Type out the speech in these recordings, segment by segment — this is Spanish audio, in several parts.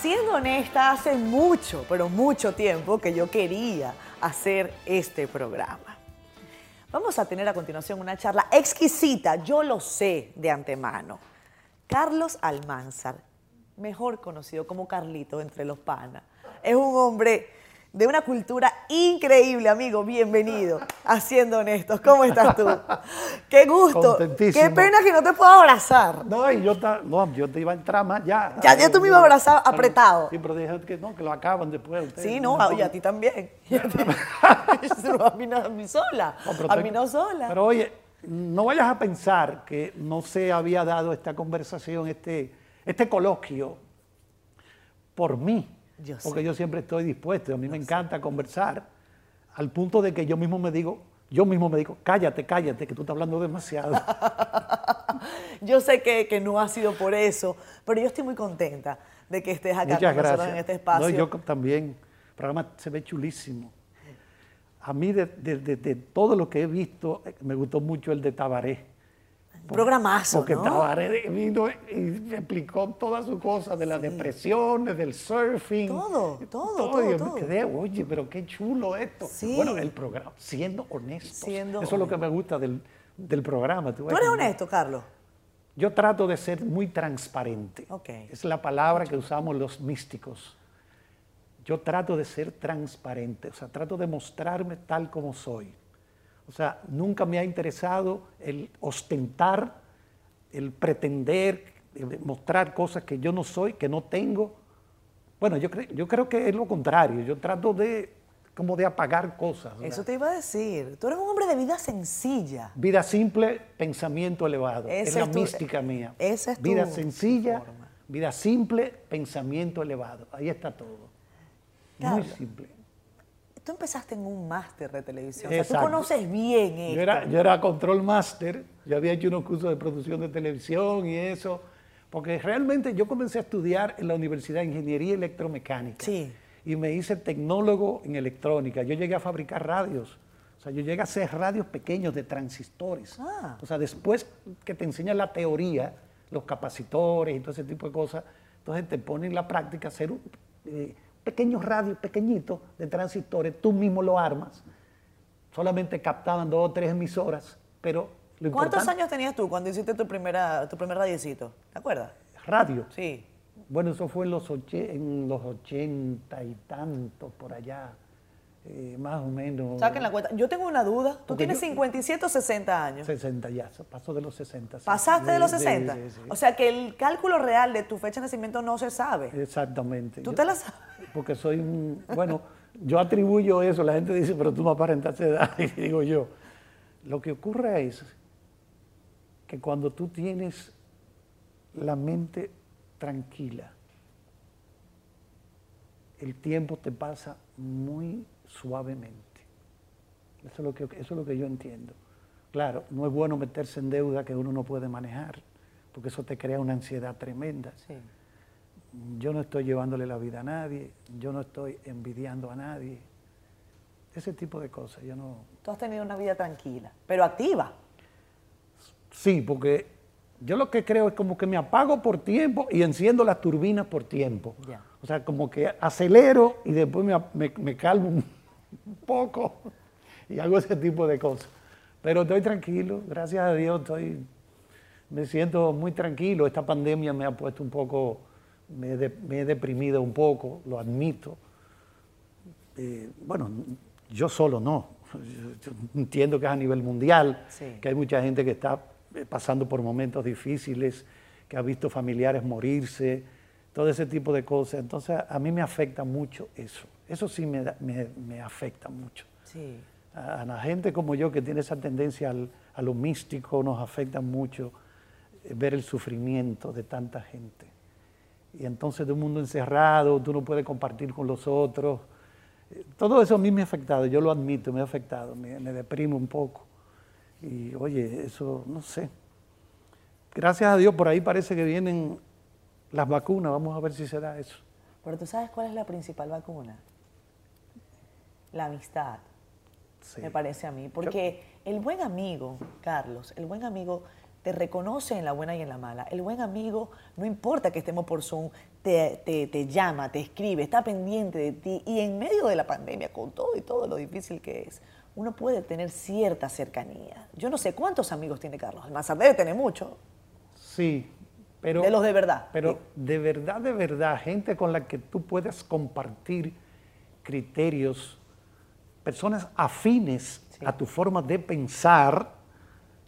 Siendo honesta, hace mucho, pero mucho tiempo que yo quería hacer este programa. Vamos a tener a continuación una charla exquisita, yo lo sé de antemano. Carlos Almanzar, mejor conocido como Carlito entre los panas, es un hombre de una cultura increíble, amigo. Bienvenido Haciendo Honestos. ¿Cómo estás tú? Qué gusto. Qué pena que no te puedo abrazar. No, y yo, no, yo te iba a entrar más ya. Ya, ya tú me ibas a abrazar apretado. Sí, pero dije que no, que lo acaban después. Ustedes, sí, no, y a ti también. a mí no, a mí sola. a mí no sola. Pero oye, no vayas a pensar que no se había dado esta conversación, este, este coloquio, por mí porque yo siempre estoy dispuesto, a mí me encanta conversar, al punto de que yo mismo me digo, yo mismo me digo, cállate, cállate, que tú estás hablando demasiado. yo sé que, no ha sido por eso, pero yo estoy muy contenta de que estés acá con nosotros en este espacio. No, yo también, el programa se ve chulísimo. A mí, de, de todo lo que he visto, me gustó mucho el de Tabaré programazo. Porque Tabaré vino y explicó todas sus cosas de las depresiones, del surfing. Todo, todo. todo, y me quedé, oye, pero qué chulo esto. Bueno, el programa, siendo honesto. Eso es lo que me gusta del, programa. ¿Tú, eres honesto, Carlos? Yo trato de ser muy transparente. Okay. Es la palabra que usamos los místicos. Yo trato de ser transparente, o sea, trato de mostrarme tal como soy. O sea, nunca me ha interesado el ostentar, el pretender, mostrar cosas que yo no soy, que no tengo. Bueno, yo, yo creo que es lo contrario. Yo trato de como de apagar cosas. Eso te iba a decir. Tú eres un hombre de vida sencilla. Vida simple, pensamiento elevado. es la mística mía. Esa es vida sencilla, vida simple, pensamiento elevado. Ahí está todo. Muy simple tú empezaste en un máster de televisión. O sea, tú conoces bien esto. Yo era, yo era control máster, yo había hecho unos cursos de producción de televisión y eso, porque realmente yo comencé a estudiar en la Universidad de Ingeniería Electromecánica. Sí. Y me hice tecnólogo en electrónica. Yo llegué a fabricar radios. O sea, yo llegué a hacer radios pequeños de transistores. Ah. O sea, después que te enseñan la teoría, los capacitores y todo ese tipo de cosas, entonces te ponen en la práctica a hacer... Eh, pequeños radios pequeñitos de transistores, tú mismo lo armas. Solamente captaban dos o tres emisoras, pero lo ¿Cuántos años tenías tú cuando hiciste tu, primera, tu primer radiecito? ¿Te acuerdas? Radio. Sí. Bueno, eso fue en los, en los ochenta y tantos, por allá. Eh, más o menos. Saquen la cuenta. Yo tengo una duda. ¿Tú tienes 57 o 60 años? 60 ya, pasó de los 60. ¿Pasaste de, los 60? o sea que el cálculo real de tu fecha de nacimiento no se sabe. Exactamente. ¿Tú te la sabes? Porque soy un. Bueno, yo atribuyo eso. La gente dice, pero tú no aparentaste edad. Y digo yo, lo que ocurre es que cuando tú tienes la mente tranquila, el tiempo te pasa muy suavemente. Eso es, lo que, eso es lo que yo entiendo. Claro, no es bueno meterse en deuda que uno no puede manejar, porque eso te crea una ansiedad tremenda. Yo no estoy llevándole la vida a nadie, yo no estoy envidiando a nadie. Ese tipo de cosas, yo no... Tú has tenido una vida tranquila, pero activa. Sí, porque yo lo que creo es como que me apago por tiempo y enciendo las turbinas por tiempo. O sea, como que acelero y después me, me calmo un poco y hago ese tipo de cosas. Pero estoy tranquilo, gracias a Dios estoy, me siento muy tranquilo. Esta pandemia me ha puesto un poco, me, he deprimido un poco, lo admito. Eh, bueno, yo solo no. Yo entiendo que es a nivel mundial, que hay mucha gente que está eh, pasando por momentos difíciles, que ha visto familiares morirse, todo ese tipo de cosas. Entonces a mí me afecta mucho eso. Eso sí me, me, afecta mucho. Sí. A, la gente como yo que tiene esa tendencia a lo místico nos afecta mucho eh, ver el sufrimiento de tanta gente. Y entonces de un mundo encerrado, tú no puedes compartir con los otros. Todo eso a mí me ha afectado, yo lo admito, me ha afectado, me, me deprime un poco. Y oye, eso, no sé. Gracias a Dios, por ahí parece que vienen las vacunas, vamos a ver si se da eso. Pero tú sabes cuál es la principal vacuna? La amistad, me parece a mí. Porque el buen amigo, Carlos, el buen amigo te reconoce en la buena y en la mala. El buen amigo, no importa que estemos por Zoom, te, te, llama, te escribe, está pendiente de ti. Y en medio de la pandemia, con todo y todo lo difícil que es, uno puede tener cierta cercanía. Yo no sé cuántos amigos tiene Carlos Almanzar, debe tener mucho. Sí, pero... De los de verdad. Pero de verdad, de verdad, gente con la que tú puedes compartir criterios, personas afines a tu forma de pensar,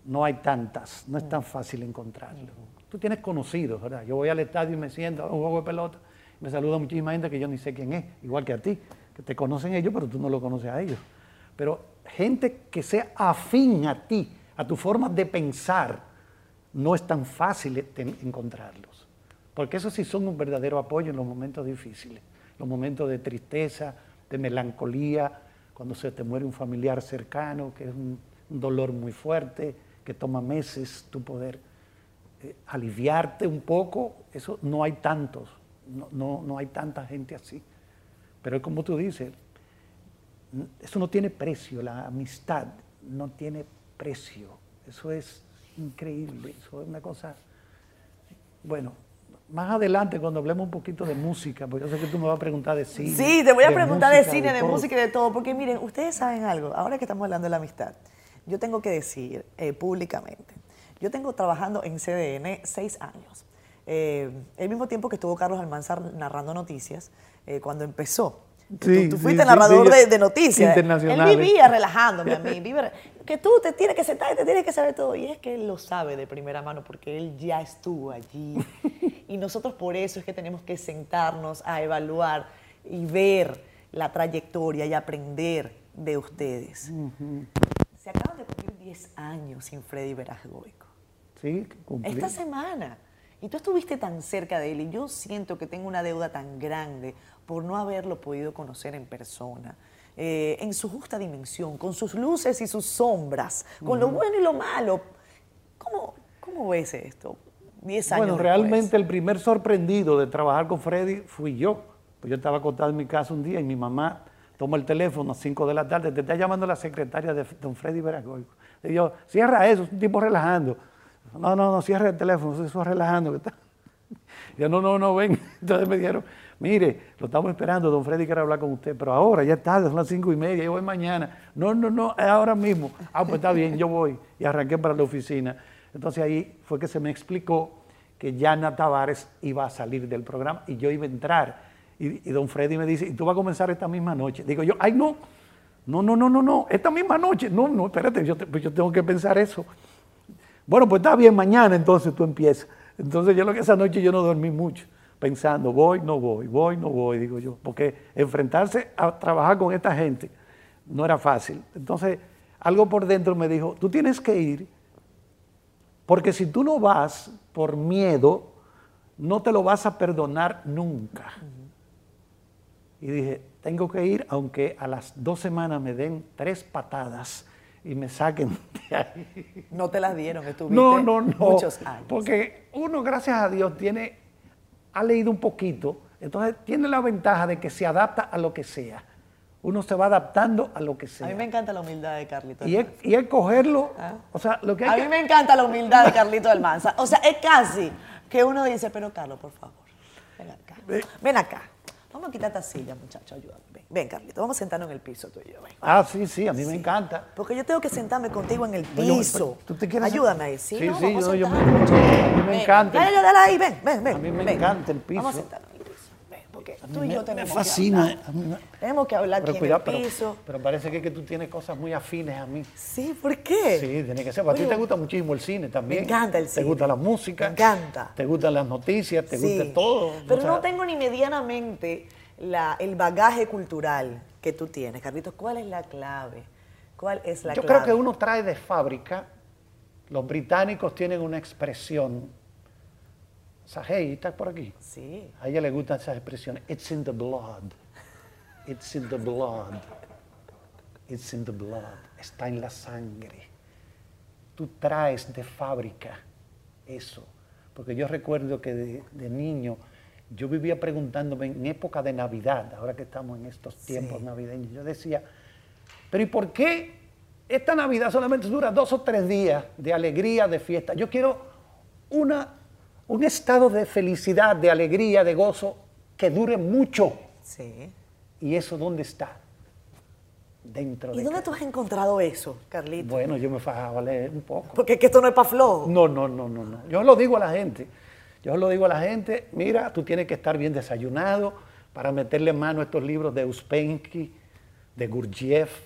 no hay tantas, no es tan fácil encontrarlo. Tú tienes conocidos, ¿verdad? Yo voy al estadio y me siento a un juego de pelota, me saluda muchísima gente que yo ni sé quién es, igual que a ti, que te conocen ellos, pero tú no lo conoces a ellos. Pero gente que sea afín a ti, a tu forma de pensar, no es tan fácil encontrarlos. Porque eso sí son un verdadero apoyo en los momentos difíciles, los momentos de tristeza, de melancolía, cuando se te muere un familiar cercano, que es un dolor muy fuerte, que toma meses tu poder eh, aliviarte un poco, eso no hay tantos, no, no, hay tanta gente así. Pero como tú dices, eso no tiene precio, la amistad no tiene precio, eso es increíble, eso es una cosa, bueno, más adelante cuando hablemos un poquito de música, porque yo sé que tú me vas a preguntar de cine. Sí, te voy a preguntar de cine, de, música y de todo, porque miren, ustedes saben algo, ahora que estamos hablando de la amistad, yo tengo que decir eh, públicamente, yo tengo trabajando en CDN seis años. Eh, el mismo tiempo que estuvo Carlos Almanzar narrando noticias, eh, cuando empezó. tú, fuiste narrador de, noticias. Él vivía relajándome a mí. que tú te tienes que sentar y te tienes que saber todo. Y es que él lo sabe de primera mano porque él ya estuvo allí. y nosotros por eso es que tenemos que sentarnos a evaluar y ver la trayectoria y aprender de ustedes. Se acaban de cumplir 10 años sin Freddy Verasgoico. Sí, cumplí. Esta semana. Y tú estuviste tan cerca de él y yo siento que tengo una deuda tan grande por no haberlo podido conocer en persona. Eh, en su justa dimensión, con sus luces y sus sombras, con lo bueno y lo malo. ¿Cómo, cómo ves esto? 10 años. Bueno, realmente el primer sorprendido de trabajar con Freddy fui yo. Pues yo estaba acostado en mi casa un día y mi mamá Tomo el teléfono a 5 de la tarde, te está llamando la secretaria de don Freddy Veragoico. Y yo, cierra eso, es un tipo relajando. No, no, no, cierra el teléfono, eso es relajando. Yo, no, no, no, ven. Entonces me dijeron, mire, lo estamos esperando, don Freddy quiere hablar con usted, pero ahora, ya es tarde, son las cinco y media, yo voy mañana. No, no, no, es ahora mismo. Ah, pues está bien, yo voy. Y arranqué para la oficina. Entonces ahí fue que se me explicó que Yana Tavares iba a salir del programa y yo iba a entrar. Y, don Freddy me dice, ¿y tú vas a comenzar esta misma noche? Digo yo, ay no, no, no, no, no, no, esta misma noche. No, no, espérate, yo, pues yo tengo que pensar eso. Bueno, pues está bien, mañana entonces tú empiezas. Entonces yo lo que esa noche yo no dormí mucho, pensando, voy, no voy, voy, no voy, digo yo. Porque enfrentarse a trabajar con esta gente no era fácil. Entonces algo por dentro me dijo, tú tienes que ir, porque si tú no vas por miedo, no te lo vas a perdonar nunca y dije, tengo que ir aunque a las dos semanas me den tres patadas y me saquen de ahí. No te las dieron, estuviste no, no, no, muchos años. Porque uno, gracias a Dios, tiene, ha leído un poquito, entonces tiene la ventaja de que se adapta a lo que sea. Uno se va adaptando a lo que sea. A mí me encanta la humildad de Carlito. Y es, y cogerlo, ¿Ah? o sea, lo que A mí me encanta la humildad de Carlito Almanza. O sea, es casi que uno dice, pero Carlos, por favor, ven acá. Ven acá. Vamos a quitar esta silla, muchacho, ayúdame. Ven, ven, Carlito, vamos a sentarnos en el piso tú y yo. Ah, sí, sí, a mí me encanta. Porque yo tengo que sentarme contigo en el piso. ¿Tú te quieres Ayúdame ahí, ¿sí? Sí, sí, yo, yo me, a mí me encanta. Dale, dale ahí, ven, ven, ven. A mí me encanta el piso. Vamos a sentarnos en el piso. Ven, porque tú y yo tenemos me fascina. que hablar. Tenemos que hablar aquí en el piso. Pero, parece que, que, tú tienes cosas muy afines a mí. Sí, ¿por qué? Sí, tiene que ser. A ti te gusta muchísimo el cine también. Me encanta el cine. Te gusta la música. Me encanta. Te gustan las noticias, te gusta todo. Pero no tengo ni medianamente el bagaje cultural que tú tienes. Carlitos, ¿cuál es la clave? ¿Cuál es la Yo creo que uno trae de fábrica, los británicos tienen una expresión, Sahey, ¿estás por aquí? Sí. A ella le gustan esas expresiones, it's in the blood, it's in the blood, it's in the blood, está en la sangre. Tú traes de fábrica eso, porque yo recuerdo que de niño, yo vivía preguntándome en época de Navidad, ahora que estamos en estos tiempos navideños, yo decía, pero ¿y por qué esta Navidad solamente dura dos o tres días de alegría, de fiesta. Yo quiero una, un estado de felicidad, de alegría, de gozo que dure mucho. Sí. ¿Y eso dónde está? Dentro ¿Y de dónde tú has encontrado eso, Carlito? Bueno, yo me fajaba a leer un poco. Porque es que esto no es para flojo. No, no, no, no, no. Yo lo digo a la gente. Yo lo digo a la gente, mira, tú tienes que estar bien desayunado para meterle mano a estos libros de Uspensky, de Gurdjieff.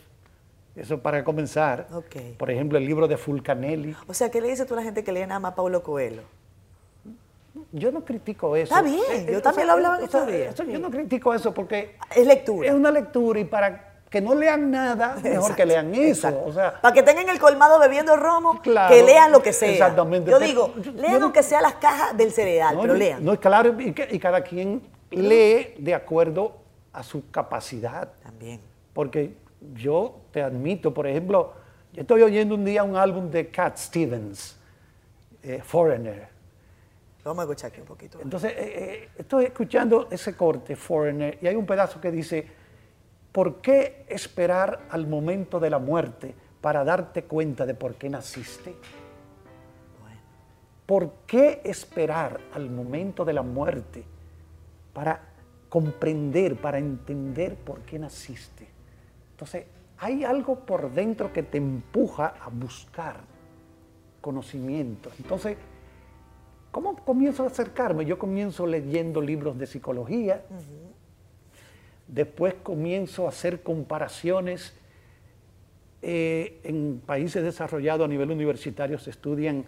Eso para comenzar. Ok. Por ejemplo, el libro de Fulcanelli. O sea, ¿qué le dices tú a la gente que lee nada más Paulo Coelho? Yo no critico eso. Está bien, yo también lo hablaba en sea, estos días. eso Yo no critico eso porque Es lectura. es una lectura y para que no lean nada, mejor que lean eso. Exacto. O sea, para que tengan el colmado bebiendo romo, Claro, que lean lo que sea. exactamente, Yo digo, lean no- aunque sea las cajas del cereal, No, pero lean. No, claro, y, que- y cada quien lee de acuerdo a su capacidad. También. Porque yo te admito, por ejemplo, yo estoy oyendo un día un álbum de Cat Stevens, eh, Foreigner. Vamos a escuchar aquí un poquito. Entonces, eh, eh, estoy escuchando ese corte, Foreigner, y hay un pedazo que dice, ¿por qué esperar al momento de la muerte para darte cuenta de por qué naciste? Bueno, ¿Por qué esperar al momento de la muerte para comprender, para entender por qué naciste? Entonces, hay algo por dentro que te empuja a buscar conocimiento. Entonces, ¿cómo comienzo a acercarme? Yo comienzo leyendo libros de psicología, después comienzo a hacer comparaciones. Eh, en países desarrollados a nivel universitario se estudian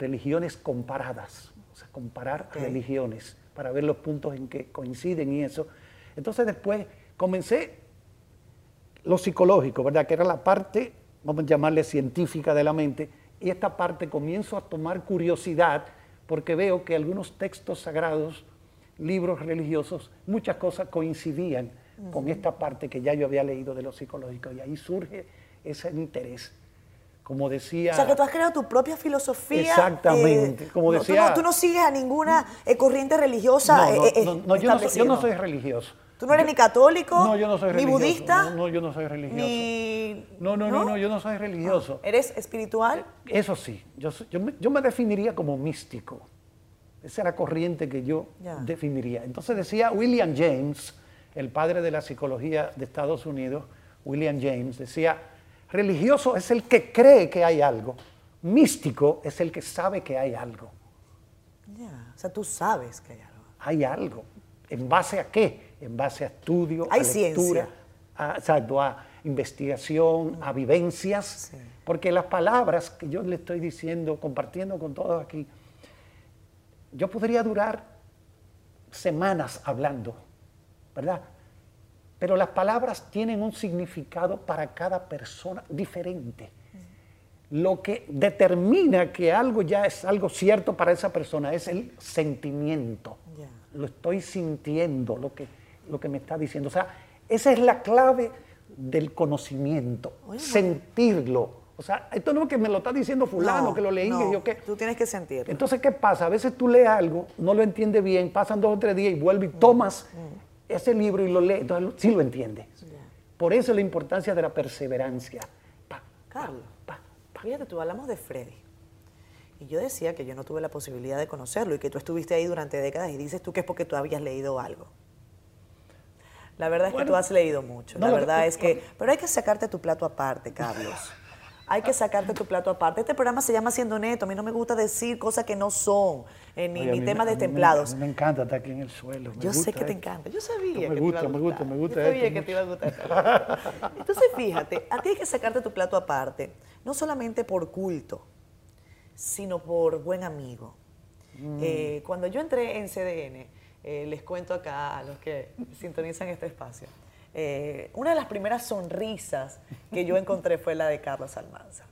religiones comparadas, o sea, comparar religiones para ver los puntos en que coinciden y eso. Entonces después comencé lo psicológico, ¿verdad? Que era la parte, vamos a llamarle científica de la mente, y esta parte comienzo a tomar curiosidad porque veo que algunos textos sagrados, libros religiosos, muchas cosas coincidían con esta parte que ya yo había leído de lo psicológico, y ahí surge ese interés. Como decía... O sea, que tú has creado tu propia filosofía. Exactamente, eh, como no, tú decía- no- Tú no, sigues a ninguna eh, corriente religiosa. No, no, eh, no, no, yo, no yo no soy religioso. Tú no eres ni católico, No, yo no soy ni religioso. budista, No, no, yo no soy religioso. ni... No, no, no, no, yo no soy religioso. ¿Eres espiritual? Eso sí, yo, yo me, yo me definiría como místico. Esa era la corriente que yo Ya. definiría. Entonces decía William James, el padre de la psicología de Estados Unidos, William James, decía, religioso es el que cree que hay algo, místico es el que sabe que hay algo. Ya. O sea, tú sabes que hay algo. Hay algo. ¿En base a qué? En base a estudio, Hay a lectura, ciencia. a, exacto, a investigación, a vivencias. Sí. Porque las palabras que yo le estoy diciendo, compartiendo con todos aquí, yo podría durar semanas hablando, ¿verdad? Pero las palabras tienen un significado para cada persona diferente. Lo que determina que algo ya es algo cierto para esa persona es el sentimiento. Lo estoy sintiendo, lo que, lo que me está diciendo. O sea, esa es la clave del conocimiento, Oye, sentirlo. O sea, esto no es que me lo está diciendo fulano, No, que lo leí, no, que yo qué. Tú tienes que sentirlo. Entonces, ¿qué pasa? A veces tú lees algo, no lo entiendes bien, pasan dos o tres días y vuelves y tomas ese libro y lo lees, entonces sí lo entiendes. Por eso la importancia de la perseverancia. Pa, Carlos, pa, pa. fíjate, tú hablamos de Freddy. Y yo decía que yo no tuve la posibilidad de conocerlo y que tú estuviste ahí durante décadas y dices tú que es porque tú habías leído algo. La verdad es que tú has leído mucho. no, la que- verdad es que... Pero hay que sacarte tu plato aparte, Carlos. Hay que sacarte tu plato aparte. Este programa se llama Siendo Neto. A mí no me gusta decir cosas que no son, eh, ni, Oye, ni temas me- me- destemplados. mí Me, encanta estar aquí en el suelo. me Yo sé que te encanta. Yo sabía Me que gusta, te iba a me gusta, gustar. me gusta Yo sabía esto que te iba a gustar. Entonces, fíjate, a ti hay que sacarte tu plato aparte, no solamente por culto, sino por buen amigo. Mm. Eh, cuando yo entré en CDN, eh, les cuento acá a los que sintonizan este espacio, eh, una de las primeras sonrisas que yo encontré fue la de Carlos Almanza.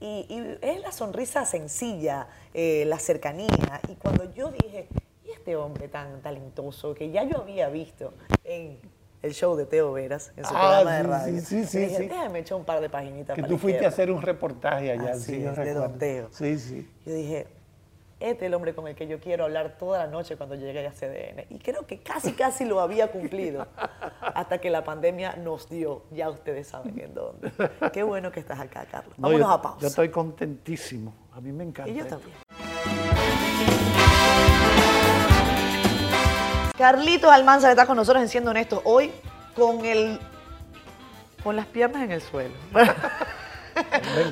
Y, y es la sonrisa sencilla, eh, la cercanía. Y cuando yo dije, ¿y este hombre tan talentoso que ya yo había visto en el show de Teo Veras, en su Ah, programa de sí, radio? sí, sí, sí, dije, sí. déjame echar un par de paginitas Que para tú fuiste a izquierda". hacer un reportaje allá. Así sí, es, de. Don Teo. Sí, sí. Yo dije, este es el hombre con el que yo quiero hablar toda la noche cuando llegue a CDN. Y creo que casi, casi lo había cumplido. hasta que la pandemia nos dio. Ya ustedes saben en dónde. Qué bueno que estás acá, Carlos. Vámonos yo, a pausa. Yo estoy contentísimo. A mí me encanta. Y yo también. Carlitos Almanza está con nosotros en Siendo Honestos hoy con el con las piernas en el suelo.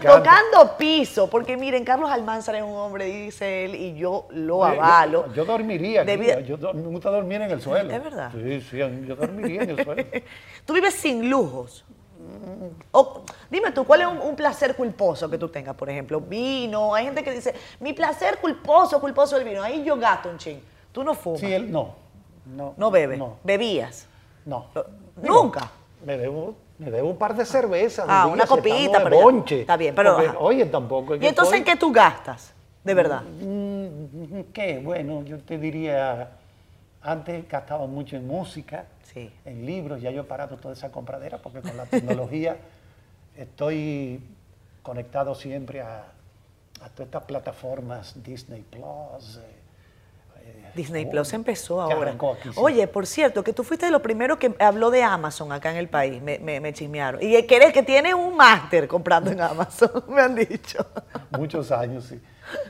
Tocando piso, porque miren, Carlos Almanzar es un hombre, dice él, y yo lo avalo. Yo, dormiría, aquí, yo me gusta dormir en el suelo. ¿Es verdad? Sí, sí, yo dormiría en el suelo. tú vives sin lujos. O, dime tú, ¿cuál es un, placer culposo que tú tengas? Por ejemplo, vino. Hay gente que dice, mi placer culposo, culposo el vino. Ahí yo gasto un ching. ¿Tú no fumas? Sí, él no. No, no bebes. No. ¿Bebías? No. ¿Nunca? Me debo me debo un par de cervezas. Ah, una copita, pero. Bonche, está bien, pero. oye, tampoco. ¿Y entonces en qué tú gastas? De verdad. Mm, ¿Qué? Bueno, yo te diría. Antes gastaba mucho en música, sí. en libros. Ya yo he parado toda esa compradera porque con la tecnología estoy conectado siempre a, a todas estas plataformas, Disney Plus. Eh, Disney Plus empezó ahora. Oye, por cierto, que tú fuiste de los primeros que habló de Amazon acá en el país, me, me, chismearon. Y que eres que tiene un máster comprando en Amazon, me han dicho. Muchos años, sí.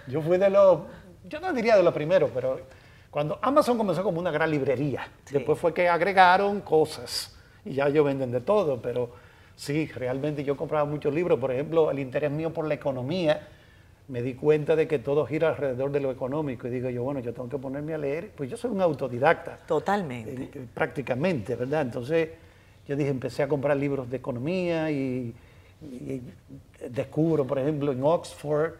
Yo fui de los, yo no diría de los primeros, pero cuando Amazon comenzó como una gran librería, después fue que agregaron cosas y ya ellos venden de todo, pero sí, realmente yo compraba muchos libros, por ejemplo, el interés mío por la economía me di cuenta de que todo gira alrededor de lo económico y digo yo, bueno, yo tengo que ponerme a leer, pues yo soy un autodidacta. Totalmente. Eh, eh, prácticamente, ¿verdad? Entonces yo dije, empecé a comprar libros de economía y, descubro, por ejemplo, en Oxford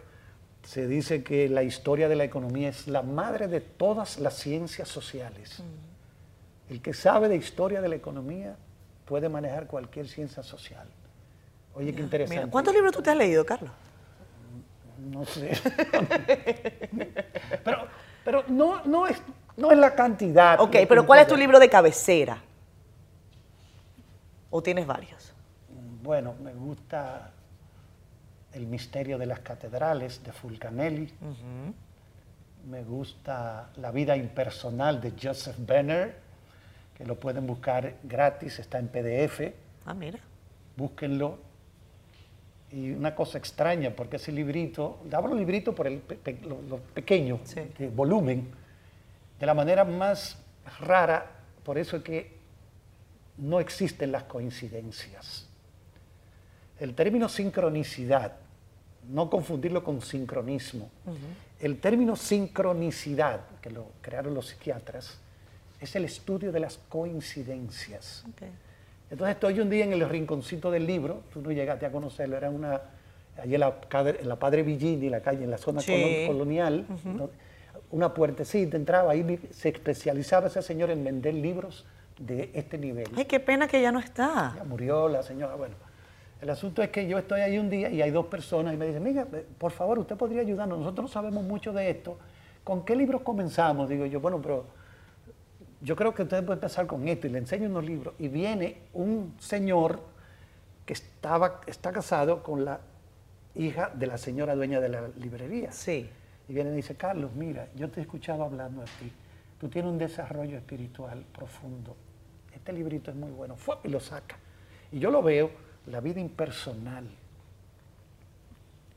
se dice que la historia de la economía es la madre de todas las ciencias sociales. Mm. El que sabe de historia de la economía puede manejar cualquier ciencia social. Oye, qué interesante. ¿Cuántos libros tú te has leído, Carlos? No sé. pero pero no, no, es, no es la cantidad. Ok, pero ¿cuál es tu libro de cabecera? ¿O tienes varios? Bueno, me gusta El misterio de las catedrales de Fulcanelli. Me gusta La vida impersonal de Joseph Benner, que lo pueden buscar gratis, está en PDF. Ah, mira. Búsquenlo y una cosa extraña, porque ese librito, hablo librito por el lo, pequeño, de volumen, de la manera más rara, por eso es que no existen las coincidencias. El término sincronicidad, no confundirlo con sincronismo, el término sincronicidad, que lo crearon los psiquiatras, es el estudio de las coincidencias. Entonces estoy un día en el rinconcito del libro, tú no llegaste a conocerlo, era una, allí en la, en la Padre Villini, la calle, en la zona colonial, una puertecita, entraba, ahí se especializaba ese señor en vender libros de este nivel. Ay, qué pena que ya no está. Ya murió la señora, bueno. El asunto es que yo estoy ahí un día y hay dos personas y me dicen, mira, por favor, usted podría ayudarnos, nosotros no sabemos mucho de esto. ¿Con qué libros comenzamos? Digo yo, bueno, pero yo creo que usted puede empezar con esto y le enseño unos libros y viene un señor que estaba, está casado con la hija de la señora dueña de la librería. Sí. Y viene y dice, Carlos, mira, yo te he escuchado hablando a ti. Tú tienes un desarrollo espiritual profundo. Este librito es muy bueno. Fue y lo saca. Y yo lo veo, la vida impersonal.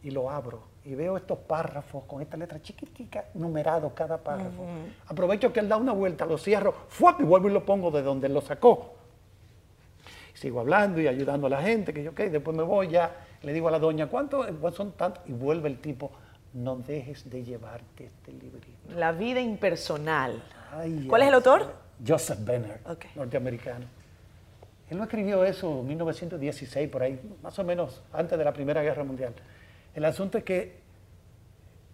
Y lo abro y veo estos párrafos con esta letra chiquitica, numerado cada párrafo. Aprovecho que él da una vuelta, lo cierro, ¡fuap! y vuelvo y lo pongo de donde lo sacó. Sigo hablando y ayudando a la gente, que yo, ok, después me voy ya, le digo a la doña, ¿cuántos pues son tantos? Y vuelve el tipo, no dejes de llevarte este librito. La vida impersonal. ¿Cuál es el autor? Joseph Benner, norteamericano. Él no escribió eso en 1916, por ahí, más o menos antes de la Primera Guerra Mundial. El asunto es que,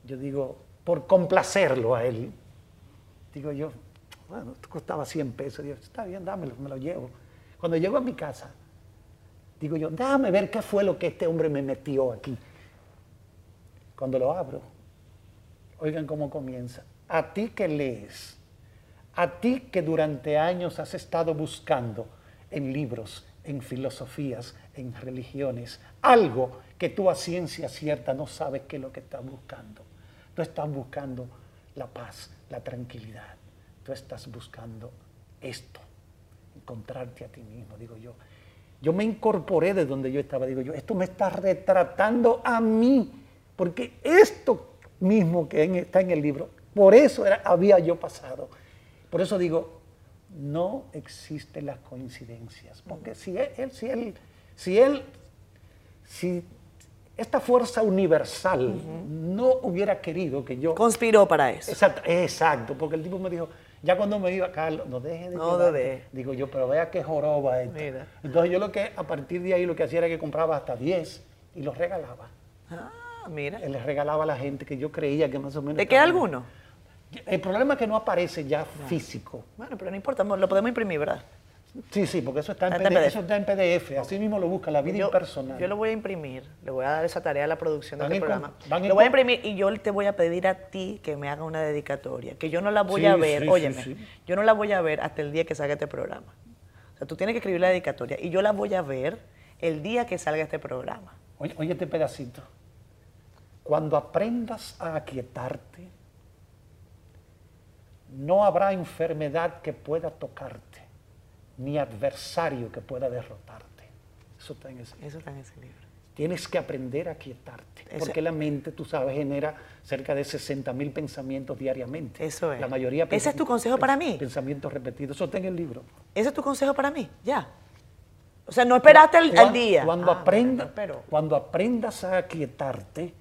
yo digo, por complacerlo a él, digo yo, bueno, esto costaba 100 pesos. Digo, está bien, dámelo, me lo llevo. Cuando llego a mi casa, digo yo, déjame ver qué fue lo que este hombre me metió aquí. Cuando lo abro, oigan cómo comienza. A ti que lees, a ti que durante años has estado buscando en libros, en filosofías, en religiones, algo que tú a ciencia cierta no sabes qué es lo que estás buscando. Tú estás buscando la paz, la tranquilidad. Tú estás buscando esto. encontrarte a ti mismo, digo yo. Yo me incorporé de donde yo estaba, digo yo, esto me está retratando a mí, porque esto mismo que está en el libro, por eso había yo pasado. Por eso digo, no existen las coincidencias, porque si él, si él, si él, si esta fuerza universal no hubiera querido que yo... Conspiró para eso. Exacto, exacto, porque el tipo me dijo, ya cuando me iba, Carlos, no deje de No de. Digo yo, pero vea qué joroba esta. Mira. Entonces yo lo que, a partir de ahí, lo que hacía era que compraba hasta 10 y los regalaba. Ah, mira. Les regalaba a la gente que yo creía que más o menos... ¿Te queda estaban- alguno? El problema es que no aparece ya físico. Bueno, pero no importa, lo podemos imprimir, ¿verdad? Sí, sí, porque eso está en, Está PDF, PDF. eso está en PDF. Así mismo lo busca, la vida Yo, impersonal. yo lo voy a imprimir, le voy a dar esa tarea a la producción de Van este programa. Lo voy a imprimir y yo te voy a pedir a ti que me haga una dedicatoria, que yo no la voy Sí, a ver, sí, óyeme, sí. yo no la voy a ver hasta el día que salga este programa. O sea, tú tienes que escribir la dedicatoria y yo la voy a ver el día que salga este programa. Oye, oye este pedacito. Cuando aprendas a aquietarte, no habrá enfermedad que pueda tocarte, ni adversario que pueda derrotarte. Eso está en ese Eso está en ese libro. Tienes que aprender a quietarte, Eso- porque la mente, tú sabes, genera cerca de 60 mil pensamientos diariamente. Eso es. La mayoría ¿Ese es tu consejo para mí? Pensamientos repetidos. Eso está en el libro. ¿Ese es tu consejo para mí? Ya. O sea, no esperaste al, día. Cuando, Ah, aprenda- pero- cuando aprendas a aquietarte,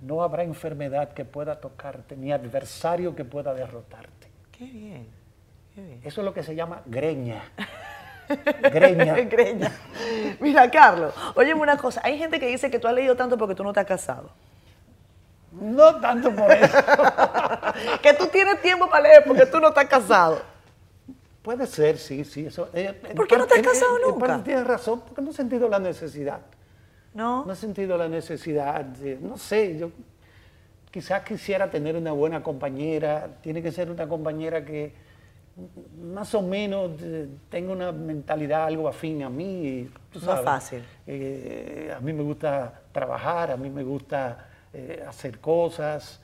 no habrá enfermedad que pueda tocarte, ni adversario que pueda derrotarte. Qué bien. Eso es lo que se llama greña. greña. Greña. Mira, Carlos, óyeme una cosa. Hay gente que dice que tú has leído tanto porque tú no estás casado. No tanto por eso. que tú tienes tiempo para leer porque tú no estás casado. Puede ser, sí, sí. Eso, eh, en ¿Por qué no te has en- casado en- nunca? Tienes razón, porque no he sentido la necesidad. ¿No? No he sentido la necesidad de, no sé, yo quizás quisiera tener una buena compañera, tiene que ser una compañera que más o menos eh, tenga una mentalidad algo afín a mí. tú sabes, fácil. eh, a mí me gusta trabajar, a mí me gusta eh, hacer cosas.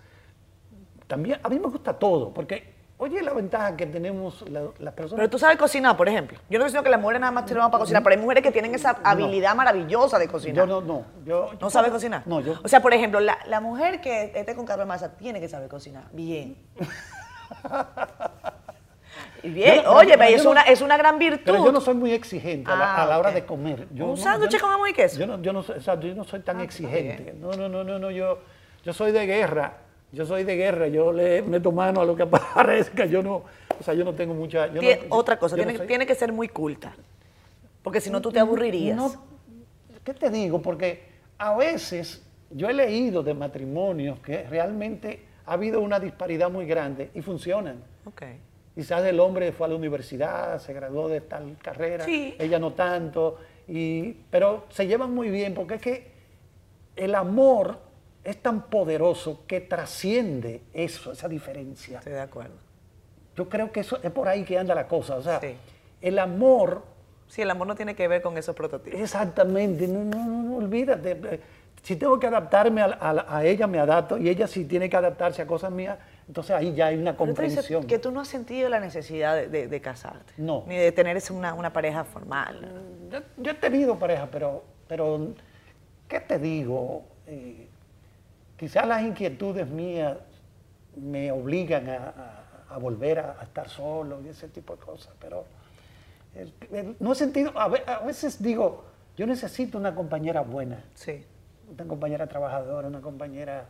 También, a mí me gusta todo, porque, oye, la ventaja que tenemos la- las personas... Pero tú sabes cocinar, por ejemplo. Yo no estoy diciendo que las mujeres nada más sirven para cocinar, pero hay mujeres que tienen esa habilidad maravillosa de cocinar. yo no, no. Yo, ¿No sabe cocinar? No, yo... O sea, por ejemplo, la, la mujer que esté con Carlos Massa tiene que saber cocinar. Bien. Bien, no- oye, es, una, es una gran virtud. Pero yo no soy muy exigente a la, Ah, a la hora de comer. Yo ¿Un sándwich con jamón y queso? Yo no, yo no, soy- exacto, yo no soy tan Ah, exigente. No, no, no, no, no, yo, yo soy de guerra. Yo soy de guerra. Yo le meto mano a lo que aparezca. Yo no, o sea, yo no tengo mucha. yo no- otra cosa, yo tiene, tiene que ser muy culta. Porque si no, tú te aburrirías. No, ¿Qué te digo? Porque a veces yo he leído de matrimonios que realmente ha habido una disparidad muy grande y funcionan. Ok. Quizás el hombre fue a la universidad, se graduó de tal carrera, Sí. ella no tanto, y, pero se llevan muy bien porque es que el amor es tan poderoso que trasciende eso, esa diferencia. Estoy de acuerdo. Yo creo que eso es por ahí que anda la cosa. O sea, Sí. el amor, Sí, el amor no tiene que ver con esos prototipos. exactamente, no, no, no, no, olvídate. eh, Si tengo que adaptarme a, a- a ella, me adapto, y ella si tiene que adaptarse a cosas mías, entonces ahí ya hay una Pero comprensión. que tú no has sentido la necesidad de, de- de casarte. No. Ni de tener una, una pareja formal. Yo, yo he tenido pareja, pero, pero ¿qué te digo? Eh, quizás las inquietudes mías me obligan a, a- a volver a, a estar solo y ese tipo de cosas, pero el- el- no he sentido, a veces digo, yo necesito una compañera buena, Sí. una compañera trabajadora, una compañera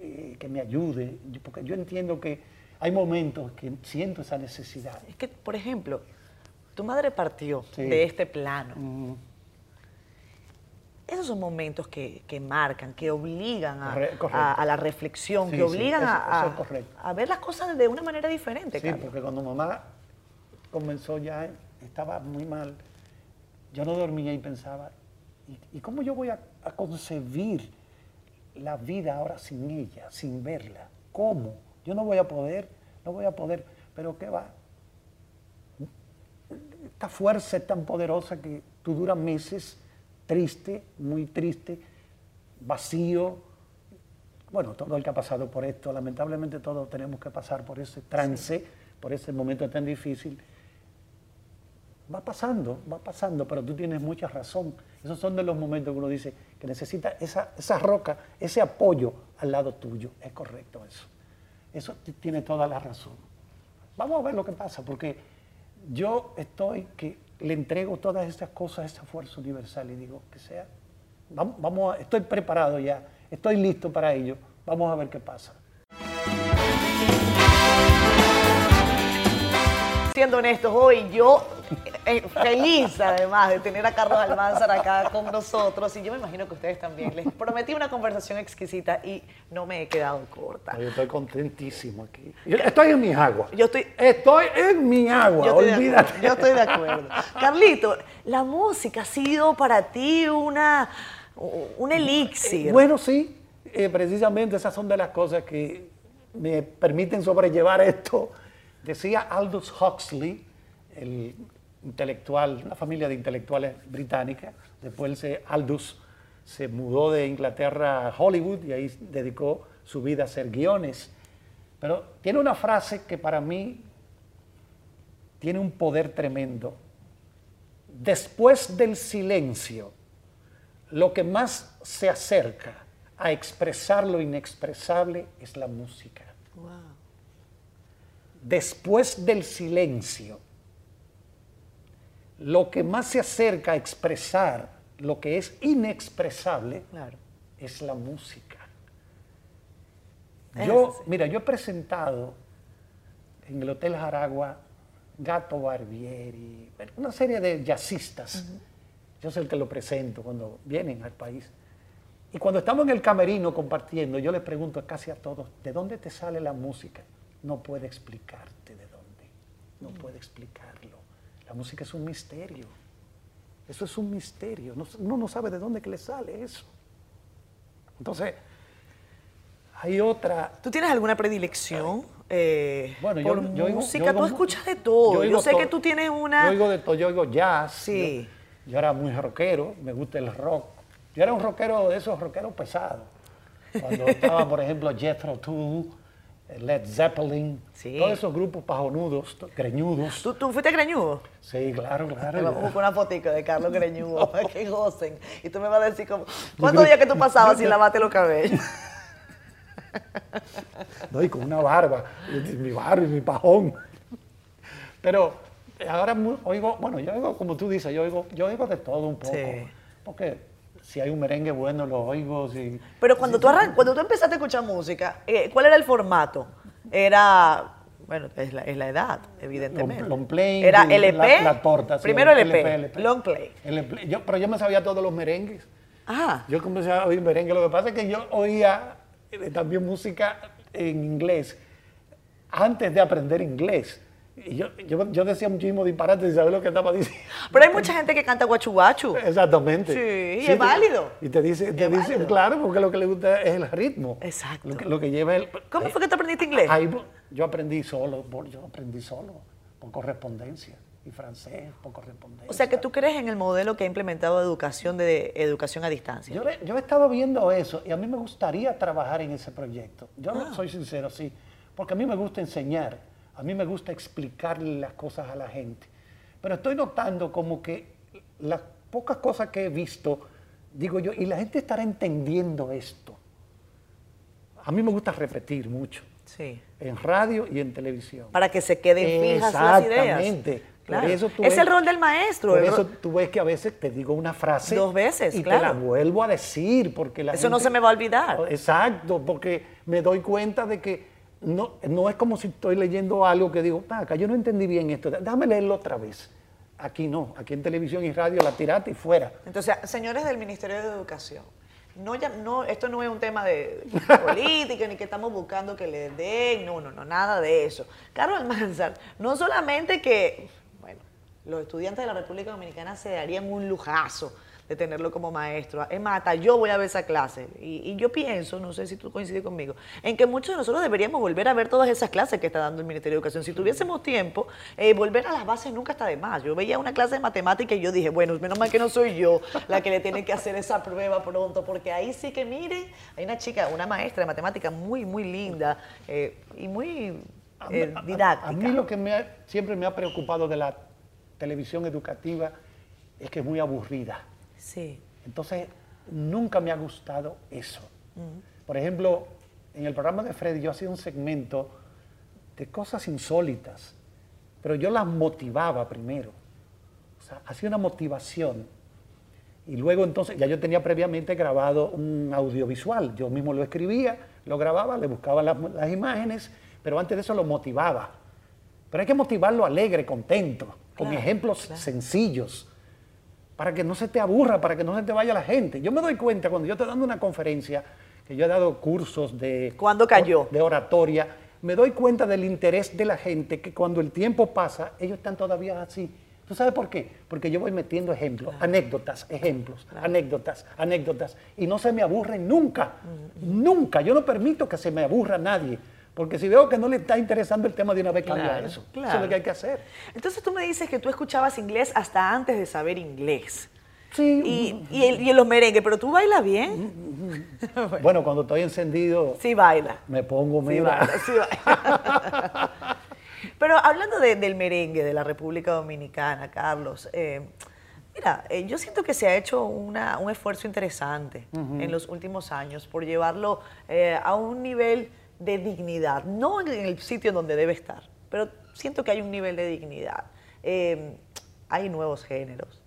eh, que me ayude, yo- porque yo entiendo que hay momentos que siento esa necesidad. Es que, por ejemplo, tu madre partió Sí. de este plano. Mm, Esos son momentos que, que marcan, que obligan a, a- a la reflexión, Sí, que sí, obligan eso- a, eso a- ver las cosas de una manera diferente. Sí, Carlos. porque cuando mamá comenzó ya, estaba muy mal, yo no dormía y pensaba, ¿y, y cómo yo voy a concebir la vida ahora sin ella, sin verla? ¿Cómo? Yo no voy a poder, no voy a poder, pero ¿qué va? Esta fuerza es tan poderosa que tú duras meses triste, muy triste, vacío, bueno, todo el que ha pasado por esto, lamentablemente todos tenemos que pasar por ese trance, por ese momento tan difícil. Va pasando, va pasando, pero tú tienes mucha razón. Esos son de los momentos que uno dice que necesita esa, esa roca, ese apoyo al lado tuyo. Es correcto eso. Eso tiene toda la razón. Vamos a ver lo que pasa, porque yo estoy que le entrego todas estas cosas a esa fuerza universal y digo que sea. Vamos estoy preparado ya, estoy listo para ello. Vamos a ver qué pasa. Siendo honestos, hoy yo eh, feliz además de tener a Carlos Almanzar acá con nosotros y yo me imagino que ustedes también. Les prometí una conversación exquisita y no me he quedado corta. Yo estoy contentísimo aquí. estoy en mi agua. Yo estoy, estoy en mi agua, yo olvídate. yo estoy de acuerdo. Carlito, la música ha sido para ti una, un elixir. Bueno, sí, eh, precisamente esas son de las cosas que me permiten sobrellevar esto. Decía Aldous Huxley, el intelectual, una familia de intelectuales británicas, después se, Aldous se mudó de Inglaterra a Hollywood y ahí dedicó su vida a hacer guiones. Pero tiene una frase que para mí tiene un poder tremendo. Después del silencio, lo que más se acerca a expresar lo inexpresable es la música. Después del silencio, lo que más se acerca a expresar lo que es inexpresable es la música. Yo, mira, yo he presentado en el Hotel Jaragua Gato Barbieri, una serie de jazzistas. Yo soy el que lo presento cuando vienen al país. Y cuando estamos en el camerino compartiendo, yo le pregunto casi a todos, ¿de dónde te sale la música? No puede explicarte de dónde, no puede explicarlo. Música es un misterio. Eso es un misterio. Uno no sabe de dónde que le sale eso. Entonces, hay otra. ¿Tú tienes alguna predilección? Eh, bueno, por yo, música, tú escuchas de todo. Yo, sé que tú tienes una. Yo oigo de todo, yo oigo jazz. Sí. Yo, era muy rockero, me gusta el rock. Yo era un rockero de esos rockeros pesados. Cuando estaba, por ejemplo, Jethro Tull, Led Zeppelin, todos esos grupos pajonudos, greñudos. ¿Tú, ¿Tú, fuiste greñudo? Sí, claro, claro. Vamos a buscar una fotica de Carlos Greñudo para que gocen. Y tú me vas a decir como, ¿cuántos días que tú pasabas sin lavarte los cabellos? No, y con una barba, mi barba y mi pajón. Pero ahora oigo, bueno, yo oigo, como tú dices, yo oigo, yo oigo de todo un poco. Sí. Porque si hay un merengue bueno, lo oigo. Si, Pero cuando, tú cuando tú empezaste a escuchar música, eh, ¿cuál era el formato? Era, bueno, es la, es la edad, evidentemente. Long, play. Era LP. La, torta. Primero LP, long play. Yo, pero yo me sabía todos los merengues. Ah. Yo comencé a oír merengue. Lo que pasa es que yo oía eh, también música en inglés antes de aprender inglés. Y yo, yo, yo, decía muchísimo disparate sin saber lo que estaba diciendo. Pero hay mucha gente que canta guachu guachu. Exactamente. Sí, es válido. Y te dice, te dice claro, porque lo que le gusta es el ritmo. Exacto. Lo que, lleva el, ¿Cómo fue que tú aprendiste inglés? yo aprendí solo, yo aprendí solo, por correspondencia. Y francés, por correspondencia. O sea, que tú crees en el modelo que ha implementado educación de educación a distancia. Yo, yo he estado viendo eso y a mí me gustaría trabajar en ese proyecto. Yo ah. soy sincero, sí, porque a mí me gusta enseñar a mí me gusta explicarle las cosas a la gente. Pero estoy notando como que las pocas cosas que he visto, digo yo, y la gente estará entendiendo esto. A mí me gusta repetir mucho. Sí. En radio y en televisión. Para que se queden fijas las ideas. Exactamente. Claro. es el rol del maestro. Por eso tú ves que a veces te digo una frase. Dos veces, y te la vuelvo a decir. porque la Eso no se me va a olvidar. Exacto, porque me doy cuenta de que no, no es como si estoy leyendo algo que digo, acá yo no entendí bien esto, déjame leerlo otra vez. Aquí no, aquí en televisión y radio la tirate y fuera. Entonces, señores del Ministerio de Educación, no, ya, no, esto no es un tema de política ni que estamos buscando que le den, no, no, no, nada de eso. Carlos Almanzar, no solamente que, bueno, los estudiantes de la República Dominicana se darían un lujazo de tenerlo como maestro. Es más, hasta yo voy a ver esa clase. Y, yo pienso, no sé si tú coincides conmigo, en que muchos de nosotros deberíamos volver a ver todas esas clases que está dando el Ministerio de Educación. Si tuviésemos tiempo, eh, volver a las bases nunca está de más. Yo veía una clase de matemática y yo dije, bueno, menos mal que no soy yo la que le tiene que hacer esa prueba pronto, porque ahí sí que miren, hay una chica, una maestra de matemática muy, muy linda eh, y muy eh, didáctica. A, mí lo que me siempre me ha preocupado de la televisión educativa es que es muy aburrida. Sí. Entonces, nunca me ha gustado eso. Por ejemplo, en el programa de Freddy yo hacía un segmento de cosas insólitas, pero yo las motivaba primero. O sea, hacía una motivación. Y luego entonces, ya yo tenía previamente grabado un audiovisual. Yo mismo lo escribía, lo grababa, le buscaba las, las imágenes, pero antes de eso lo motivaba. Pero hay que motivarlo alegre, contento, con ejemplos claro. sencillos, para que no se te aburra, para que no se te vaya la gente. Yo me doy cuenta cuando yo estoy dando una conferencia, que yo he dado cursos de, ¿Cuándo cayó? de oratoria, me doy cuenta del interés de la gente, que cuando el tiempo pasa, ellos están todavía así. ¿Tú sabes por qué? Porque yo voy metiendo ejemplos, anécdotas, ejemplos, anécdotas, anécdotas, y no se me aburren nunca, nunca. Yo no permito que se me aburra nadie, porque si veo que no le está interesando el tema de una vez, cambia Claro, eso. Eso claro. es lo que hay que hacer. Entonces tú me dices que tú escuchabas inglés hasta antes de saber inglés. Sí, Y, y, el- y en los merengues, pero tú bailas bien. bueno, cuando estoy encendido, Sí baila. me pongo, Sí mira. baila, sí baila. Pero hablando de- del merengue de la República Dominicana, Carlos, eh, mira, eh, yo siento que se ha hecho una- un esfuerzo interesante en los últimos años por llevarlo eh, a un nivel de dignidad, no en el sitio donde debe estar, pero siento que hay un nivel de dignidad. Eh, hay nuevos géneros,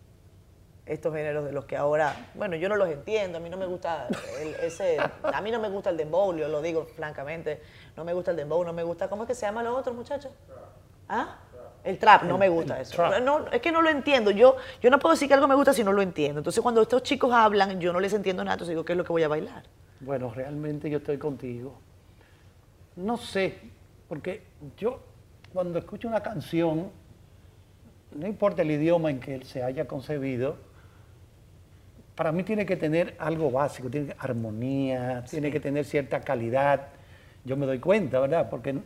estos géneros de los que ahora, bueno, yo no los entiendo, a mí no me gusta el- ese, a mí no me gusta el dembow, yo lo digo francamente, no me gusta el dembow, no me gusta, ¿cómo es que se llama los otros muchachos? ¿Ah? El trap, no me gusta eso. No, es que no lo entiendo, yo, yo no puedo decir que algo me gusta si no lo entiendo. Entonces cuando estos chicos hablan, yo no les entiendo nada, entonces digo, ¿qué es lo que voy a bailar? Bueno, realmente yo estoy contigo. No sé, porque yo cuando escucho una canción, no importa el idioma en que se haya concebido, para mí tiene que tener algo básico, tiene que- armonía, tiene que tener cierta calidad. Yo me doy cuenta, ¿verdad? Porque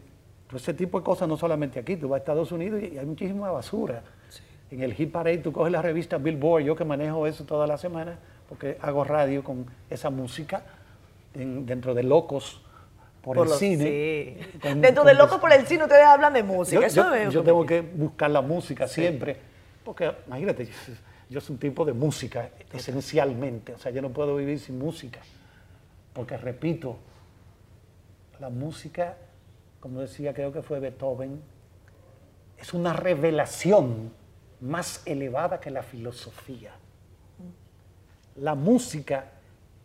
ese tipo de cosas no solamente aquí, tú vas a Estados Unidos y hay muchísima basura. En el Hit Parade tú coges la revista Billboard, yo que manejo eso toda la semana, porque hago radio con esa música en- dentro de Locos por, el los- cine. sí. con- Dentro de Locos por el Cine ustedes hablan de música. yo, eso yo- es yo tengo que buscar la música siempre, porque imagínate, yo soy un tipo de música esencialmente, o sea, yo no puedo vivir sin música, porque repito, la música, como decía, creo que fue Beethoven, es una revelación más elevada que la filosofía. La música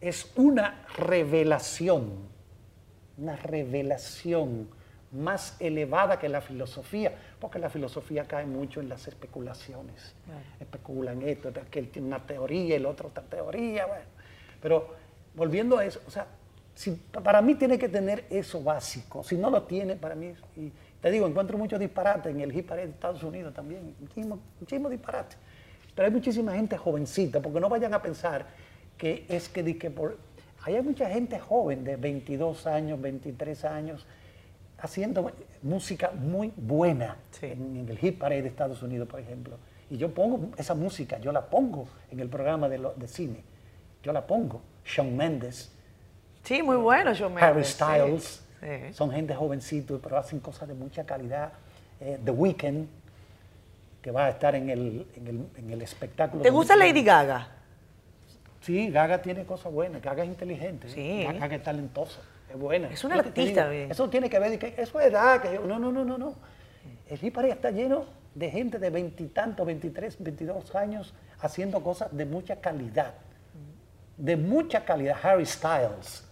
es una revelación, una revelación más elevada que la filosofía, porque la filosofía cae mucho en las especulaciones. Especulan esto, que él tiene una teoría, el otro otra teoría, bueno. Pero volviendo a eso, o sea, si, para mí tiene que tener eso básico. Si no lo tiene, para mí, y te digo, encuentro muchos disparates en el hip de Estados Unidos también, muchísimos disparates. Pero hay muchísima gente jovencita, porque no vayan a pensar que es que, que por... Hay mucha gente joven de 22 años, 23 años, haciendo música muy buena Sí. en, en el hit parade de Estados Unidos, por ejemplo. Y yo pongo esa música, yo la pongo en el programa de, lo- de cine. Yo la pongo. Shawn Mendes, Sí, muy bueno, yo me Harry Styles, Sí. son gente jovencito, pero hacen cosas de mucha calidad. Eh, The Weeknd, que va a estar en el, en el, en el espectáculo. ¿Te gusta Lady Gaga? Sí, Gaga tiene cosas buenas, Gaga es inteligente, Sí. Gaga es talentosa, es buena. Es una Lo artista, digo. Eso tiene que ver, es edad, que yo- no, no, no, no, no. El parade está lleno de gente de veintitantos, 23, 22 años haciendo cosas de mucha calidad, de mucha calidad. Harry Styles,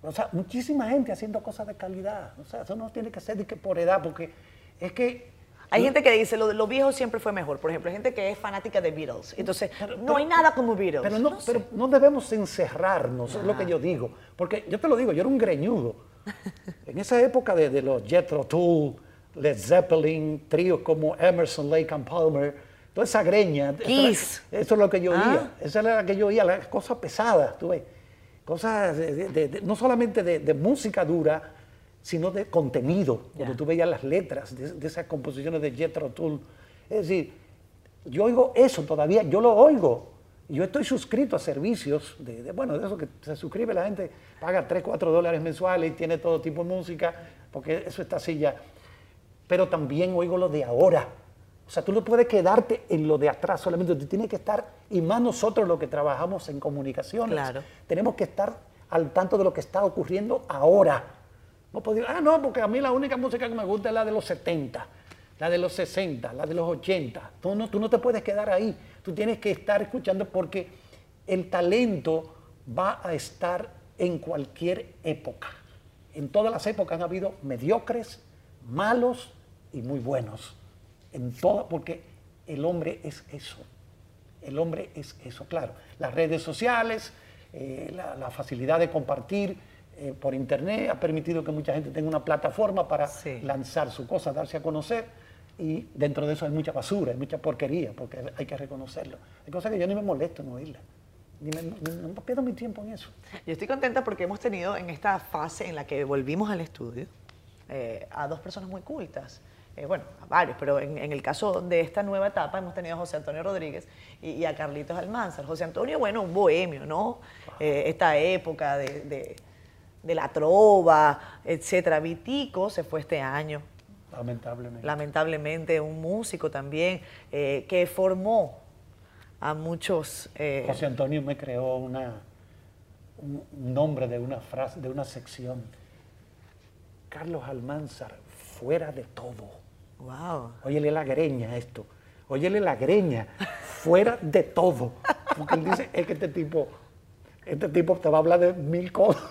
o sea, muchísima gente haciendo cosas de calidad. O sea, eso no tiene que ser de que por edad, porque es que Hay gente que dice, lo de los viejos siempre fue mejor. Por ejemplo, hay gente que es fanática de Beatles. Entonces, Pero- no pero- hay nada como Beatles. Pero no, sé. pero no debemos encerrarnos, es lo que yo digo. Porque yo te lo digo, yo era un greñudo. En esa época de, de los Jethro Tull, Led Zeppelin, tríos como Emerson, Lake and Palmer, toda esa greña. eso era- Kiss. Eso es lo que yo Ah. oía. Eso era lo que yo oía, las cosas pesadas, tú ves. Cosas de- de- no solamente de música dura, sino de contenido. Cuando tú veías las letras de, de esas composiciones de Jethro Tull. Es decir, yo oigo eso todavía, yo lo oigo. Yo estoy suscrito a servicios, de, de- bueno, de eso que se suscribe la gente, paga 3, 4 dólares mensuales y tiene todo tipo de música, porque eso está así ya. Pero también oigo lo de ahora. O sea, tú no puedes quedarte en lo de atrás solamente, tú tienes que estar, y más nosotros los que trabajamos en comunicaciones, Claro. tenemos que estar al tanto de lo que está ocurriendo ahora. No puedo decir, ah, no, porque a mí la única música que me gusta es la de los 70, la de los 60, la de los 80. Tú no, tú no te puedes quedar ahí, tú tienes que estar escuchando porque el talento va a estar en cualquier época. En todas las épocas han habido mediocres, malos y muy buenos. En todas, porque el hombre es eso. El hombre es eso, claro. Las redes sociales, eh, la, la facilidad de compartir eh, por internet ha permitido que mucha gente tenga una plataforma para Sí. lanzar su cosa, darse a conocer. Y dentro de eso hay mucha basura, hay mucha porquería, porque hay que reconocerlo. Hay cosas que yo ni me molesto en oírlas. Ni me, no pierdo mi tiempo en eso. Yo estoy contenta porque hemos tenido en esta fase en la que volvimos al estudio eh, a dos personas muy cultas. Eh, bueno, a varios, pero en, en el caso de esta nueva etapa hemos tenido a José Antonio Rodríguez y, y a Carlitos Almanzar. José Antonio, bueno, un bohemio, ¿no? Eh, esta época de, de- de la trova, etcétera. Vitico se fue este año, Lamentablemente. lamentablemente, un músico también eh, que formó a muchos... eh, José Antonio me creó una, un nombre de una frase, de una sección. Carlos Almanzar, fuera de todo. wow. Óyele la greña esto. Óyele la greña, fuera de todo. Porque él dice, es que este tipo, este tipo te va a hablar de mil cosas.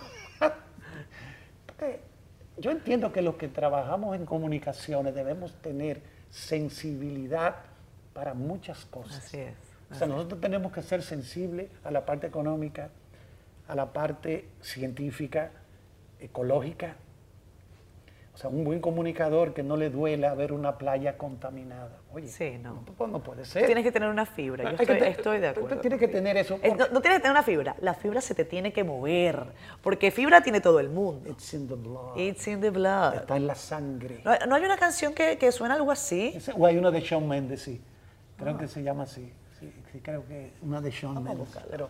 Yo entiendo que los que trabajamos en comunicaciones debemos tener sensibilidad para muchas cosas. Así es. O sea, nosotros tenemos que ser sensibles a la parte económica, a la parte científica, ecológica. O sea, un buen comunicador que no le duela ver una playa contaminada. Oye, Sí, no. no puede ser. Tienes que tener una fibra. Yo estoy, te- estoy de acuerdo. Tienes que tener eso. Eh, no, no tienes que tener una fibra. La fibra se te tiene que mover. Porque fibra tiene todo el mundo. It's in the blood. It's in the blood. Está en la sangre. ¿No, hay- no hay una canción que, que suena algo así? O hay uno de Shawn Mendes, sí. Creo que se llama así. Sí, sí, creo que una de Shawn Mendes. Pero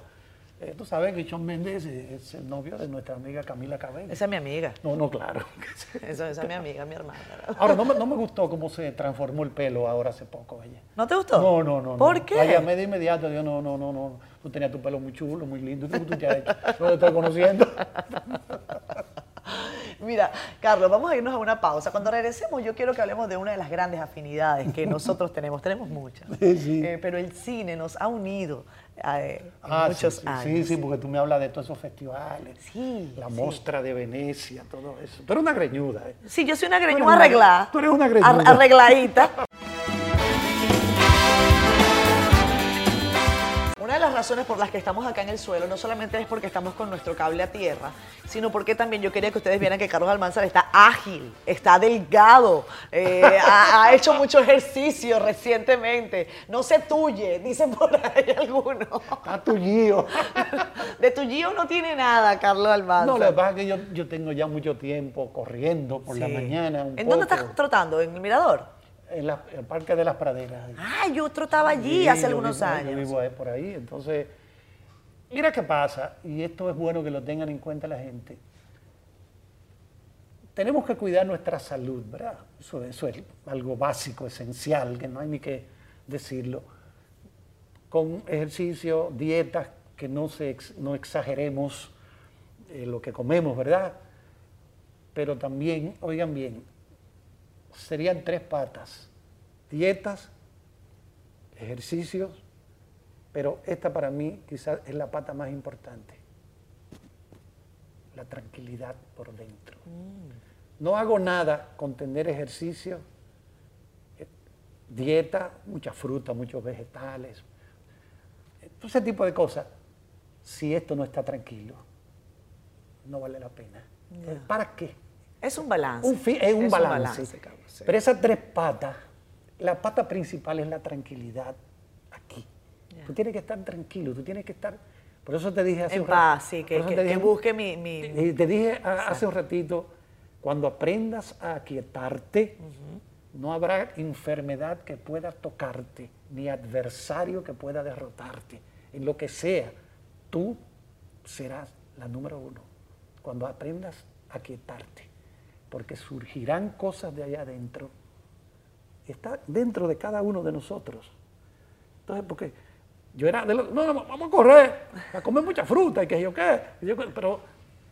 eh, tú sabes que Shawn Mendes es, el novio de nuestra amiga Camila Cabello. Esa es mi amiga. No, no, claro. Esa, esa es mi amiga, mi hermana. Ahora, no me, no me gustó cómo se transformó el pelo ahora hace poco ella. ¿No te gustó? No, no, no. ¿Por no. qué? La llamé de inmediato, yo no, no, no, no. Tú tenías tu pelo muy chulo, muy lindo. ¿Qué tú te has hecho? No te estoy conociendo. Mira, Carlos, vamos a irnos a una pausa. Cuando regresemos, yo quiero que hablemos de una de las grandes afinidades que nosotros tenemos. Tenemos muchas. Sí. Eh, pero el cine nos ha unido eh, en Ah, muchos sí, sí, años. Sí, sí, porque tú me hablas de todos esos festivales. Sí, La sí. mostra de Venecia, todo eso. Tú eres una greñuda, ¿eh? Sí, yo soy una greñuda arreglada. tú eres una greñuda. Ar- arregladita. De las razones por las que estamos acá en el suelo no solamente es porque estamos con nuestro cable a tierra, sino porque también yo quería que ustedes vieran que Carlos Almanzar está ágil, está delgado, eh, ha, ha hecho mucho ejercicio recientemente. No se tuye, dicen por ahí algunos. Está tullido. De tuyo no tiene nada, Carlos Almanzar. No, lo que pasa es que yo, yo tengo ya mucho tiempo corriendo por la Sí. mañana. Un ¿En dónde poco, estás trotando? ¿En el mirador? En la- el Parque de las Praderas. Ah, yo trotaba allí Sí, hace algunos vivo- Yo años. vivo ahí por ahí. Entonces, mira qué pasa, y esto es bueno que lo tengan en cuenta la gente. Tenemos que cuidar nuestra salud, ¿verdad? Eso, eso es algo básico, esencial, que no hay ni que decirlo. Con ejercicio, dietas, que no, se ex- no exageremos eh, lo que comemos, ¿verdad? Pero también, oigan bien, serían tres patas. Dietas, ejercicios, pero esta para mí quizás es la pata más importante. La tranquilidad por dentro. No hago nada con tener ejercicio, eh, dieta, mucha fruta, muchos vegetales, todo ese tipo de cosas. Si esto no está tranquilo, no vale la pena. ¿Para qué? Es un balance. Un es un balance. Carlos, sí. Pero esas tres patas, la pata principal es la tranquilidad aquí. Tú tienes que estar tranquilo, tú tienes que estar. Por eso te dije hace En un rato. paz, sí, que, busque mi... te dije a- hace un ratito, cuando aprendas a aquietarte, no habrá enfermedad que pueda tocarte, ni adversario que pueda derrotarte. En lo que sea, tú serás la número uno. Cuando aprendas a aquietarte, porque surgirán cosas de allá adentro está dentro de cada uno de nosotros. Entonces, porque yo era de los, no, no, vamos a correr, a comer mucha fruta y que yo qué, pero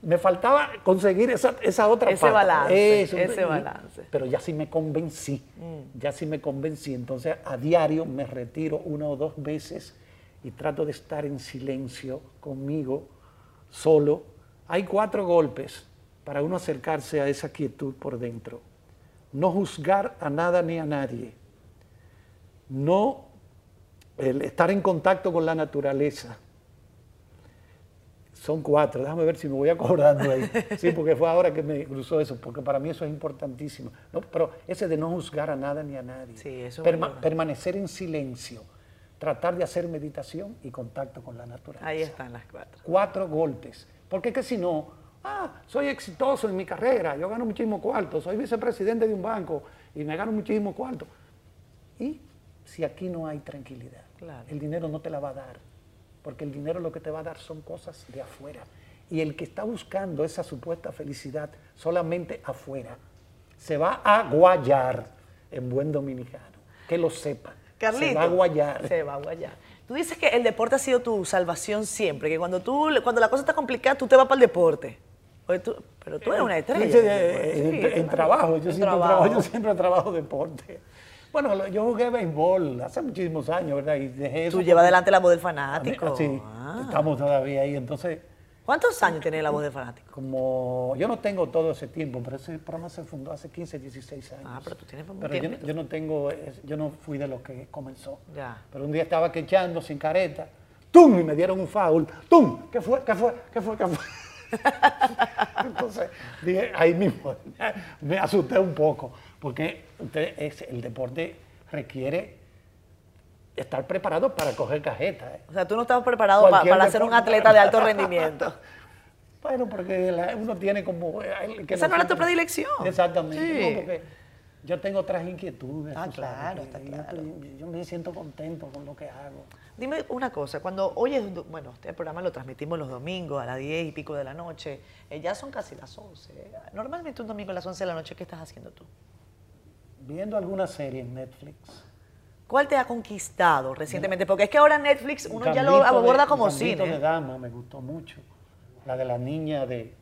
me faltaba conseguir esa, esa otra ese Balance, ese balance. Pero ya sí me convencí, mm. ya sí me convencí. Entonces a diario me retiro una o dos veces y trato de estar en silencio conmigo, solo. Hay cuatro golpes para uno acercarse a esa quietud por dentro. No juzgar a nada ni a nadie. No estar en contacto con la naturaleza son cuatro, déjame ver si me voy acordando ahí. Sí, porque fue ahora que me cruzó eso, porque para mí eso es importantísimo. No, pero ese de no juzgar a nada ni a nadie. Sí, eso permanecer en silencio, tratar de hacer meditación y contacto con la naturaleza. Ahí están las cuatro. Cuatro golpes. Porque que si no, ah, soy exitoso en mi carrera, yo gano muchísimo cuarto, soy vicepresidente de un banco y me gano muchísimo cuarto. Y si aquí no hay tranquilidad, el dinero no te la va a dar porque el dinero lo que te va a dar son cosas de afuera. Y el que está buscando esa supuesta felicidad solamente afuera, se va a guayar en buen dominicano. Que lo sepa. Carlito, se va a guayar. Se va a guayar. Tú dices que el deporte ha sido tu salvación siempre, que cuando, tú, cuando la cosa está complicada, tú te vas para el deporte. Pero tú eres una estrella. en, trabajo, yo, siempre trabajo. yo siempre trabajo deporte. Bueno, yo jugué béisbol hace muchísimos años, ¿verdad? Y dejé eso. Tú llevas adelante la voz del fanático. Sí, ah. estamos todavía ahí, entonces... ¿Cuántos años tiene la voz del fanático? Como, yo no tengo todo ese tiempo, pero ese programa se fundó hace 15, 16 años. Ah, pero tú tienes Pero yo, yo, no tengo, yo no fui de los que comenzó. Ya. Pero un día estaba quechando sin careta, ¡tum! Y me dieron un foul, ¡tum! ¿Qué fue? ¿Qué fue? ¿Qué fue? ¿Qué fue? Entonces, dije, ahí mismo, me asusté un poco porque el deporte requiere estar preparado para coger cajeta. ¿eh? O sea, tú no estabas preparado para ser un atleta de alto rendimiento. bueno, porque uno tiene como... Eh, Esa no era tu predilección. Exactamente. porque yo tengo otras inquietudes. Ah, claro, está claro. Yo, me siento contento con lo que hago. Dime una cosa, cuando oyes, bueno, este programa lo transmitimos los domingos a las 10 y pico de la noche, eh, ya son casi las 11. Normalmente un domingo a las 11 de la noche, ¿qué estás haciendo tú? viendo alguna serie en Netflix. ¿Cuál te ha conquistado recientemente? Porque es que ahora Netflix uno ya lo aborda como cine. de dama me gustó mucho. La de la niña de...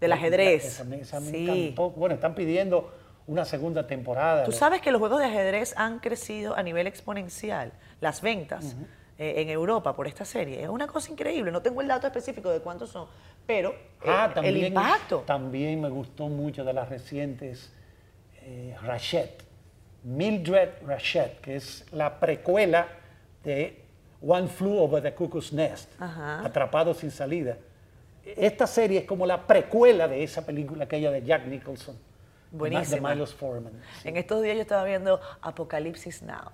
Del ajedrez. Esa, sí. Bueno, están pidiendo una segunda temporada. Tú sabes que los juegos de ajedrez han crecido a nivel exponencial. Las ventas eh, en Europa por esta serie. Es una cosa increíble. No tengo el dato específico de cuántos son, pero ah, el impacto. También me gustó mucho de las recientes eh, Mildred Rashid, que es la precuela de One Flew Over the Cuckoo's Nest, Atrapado sin salida. Esta serie es como la precuela de esa película aquella de Jack Nicholson. Buenísima. De Milos Forman. En estos días yo estaba viendo Apocalipsis Now.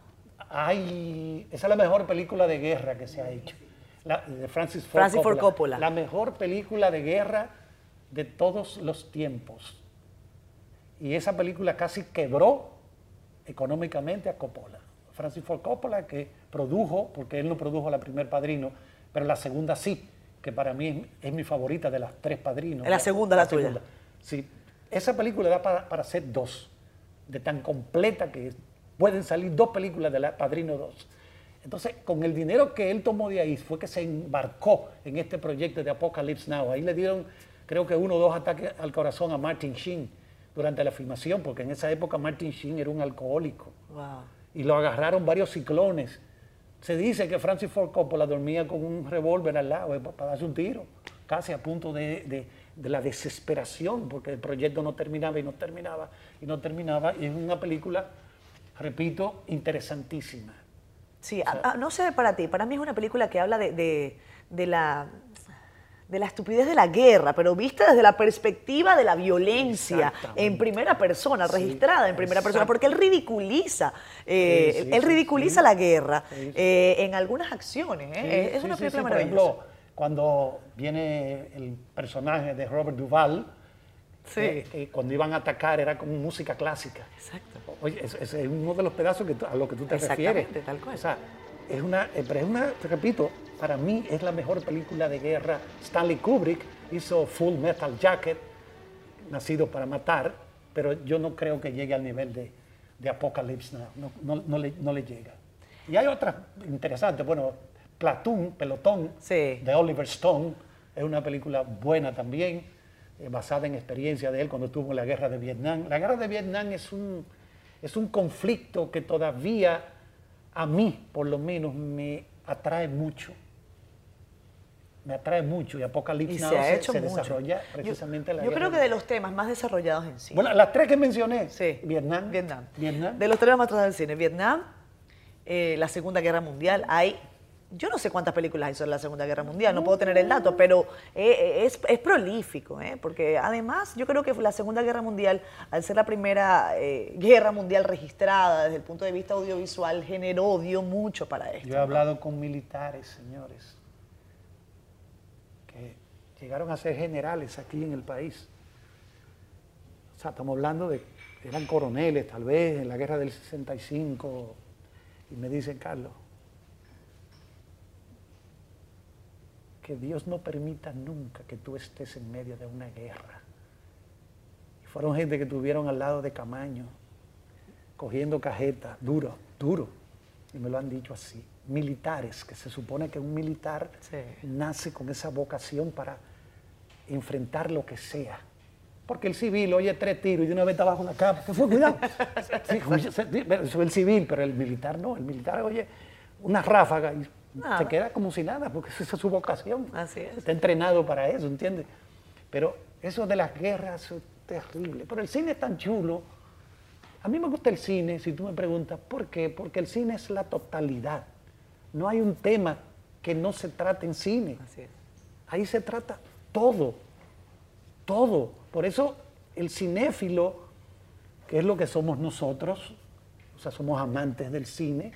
Ay, esa es la mejor película de guerra que se ha hecho. de Francis Ford, Francis Ford Coppola. La mejor película de guerra de todos los tiempos. Y esa película casi quebró económicamente a Coppola. Francis Ford Coppola, que produjo, porque él no produjo la primer padrino, pero la segunda sí, que para mí es, mi favorita de las tres padrinos. La segunda, la, tuya. Sí, esa película da para, para, hacer dos, de tan completa que pueden salir dos películas de la Padrino 2. Entonces, con el dinero que él tomó de ahí, fue que se embarcó en este proyecto de Apocalypse Now. Ahí le dieron, creo que uno o dos ataques al corazón a Martin Sheen durante la filmación, porque en esa época Martin Sheen era un alcohólico. Y lo agarraron varios ciclones. Se dice que Francis Ford Coppola dormía con un revólver al lado eh, para darse un tiro, casi a punto de, la desesperación, porque el proyecto no terminaba y no terminaba y no terminaba. Y es una película, repito, interesantísima. Sí, no sé para ti, para mí es una película que habla de la de la estupidez de la guerra, pero vista desde la perspectiva de la violencia en primera persona, registrada en primera persona, porque él ridiculiza, eh, él ridiculiza la guerra eh, en algunas acciones. ¿eh? es una película maravillosa. Por ejemplo, cuando viene el personaje de Robert Duvall, cuando iban a atacar era como música clásica. Exacto. Oye, es, uno de los pedazos que, a lo que tú te refieres. tal cual. O sea, es una, pero es una, te repito, para mí es la mejor película de guerra. Stanley Kubrick hizo Full Metal Jacket, Nacido para Matar, pero yo no creo que llegue al nivel de de Apocalypse Now, no, no, le, no le llega. Y hay otras interesantes, bueno, Platoon, Pelotón, de Oliver Stone, es una película buena también, eh, basada en experiencia de él cuando estuvo en la guerra de Vietnam. La guerra de Vietnam es un, es un conflicto que todavía a mí, por lo menos, me atrae mucho. Me atrae mucho y Apocalipsis se, ha hecho desarrolla precisamente yo, la Yo creo que de los temas más desarrollados en sí. Bueno, las tres que mencioné. Sí. Vietnam. Vietnam. De los temas más tratados en cine. Vietnam, eh, la Segunda Guerra Mundial. Hay yo no sé cuántas películas hizo en la Segunda Guerra Mundial, no puedo tener el dato, pero eh, es, prolífico, ¿eh? porque además yo creo que la Segunda Guerra Mundial, al ser la primera eh, guerra mundial registrada desde el punto de vista audiovisual, generó, dio mucho para esto. Yo he hablado con militares, señores, que llegaron a ser generales aquí en el país. O sea, estamos hablando de, eran coroneles tal vez en la guerra del 65, y me dicen, Carlos, que Dios no permita nunca que tú estés en medio de una guerra. Y fueron gente que estuvieron al lado de Camaño, cogiendo cajetas, duro, duro. Y me lo han dicho así. Militares, que se supone que un militar nace con esa vocación para enfrentar lo que sea. Porque el civil oye tres tiros y de una vez está bajo una cama. ¿Qué fue? Cuidado. es el civil, pero el militar no. El militar oye una ráfaga y se queda como si nada, porque esa es su vocación. Así es. Está entrenado para eso, ¿entiendes? Pero eso de las guerras es terrible. Pero el cine es tan chulo. A mí me gusta el cine, si tú me preguntas, ¿por qué? Porque el cine es la totalidad. No hay un tema que no se trate en cine. Así es. Ahí se trata todo, todo. Por eso el cinéfilo, que es lo que somos nosotros, o sea, somos amantes del cine,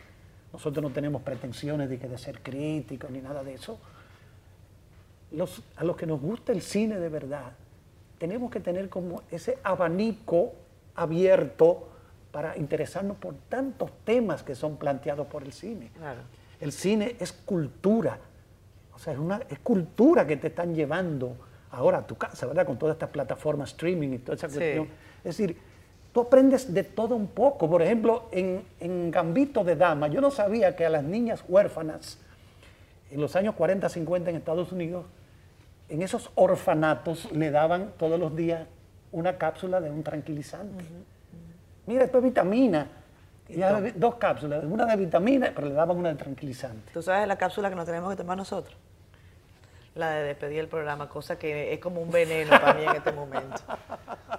nosotros no tenemos pretensiones de, que de ser críticos ni nada de eso. a los que nos gusta el cine de verdad, tenemos que tener como ese abanico abierto para interesarnos por tantos temas que son planteados por el cine. El cine es cultura, o sea, es una es cultura que te están llevando ahora a tu casa, ¿verdad? Con todas estas plataformas streaming y toda esa cuestión. Es decir, tú aprendes de todo un poco. Por ejemplo, en, Gambito de Dama, yo no sabía que a las niñas huérfanas, en los años 40, 50 en Estados Unidos, en esos orfanatos le daban todos los días una cápsula de un tranquilizante. Mira, esto es vitamina. dos cápsulas, una de vitamina, pero le daban una de tranquilizante. ¿Tú sabes la cápsula que nos tenemos que tomar nosotros? La de despedir el programa, cosa que es como un veneno para mí en este momento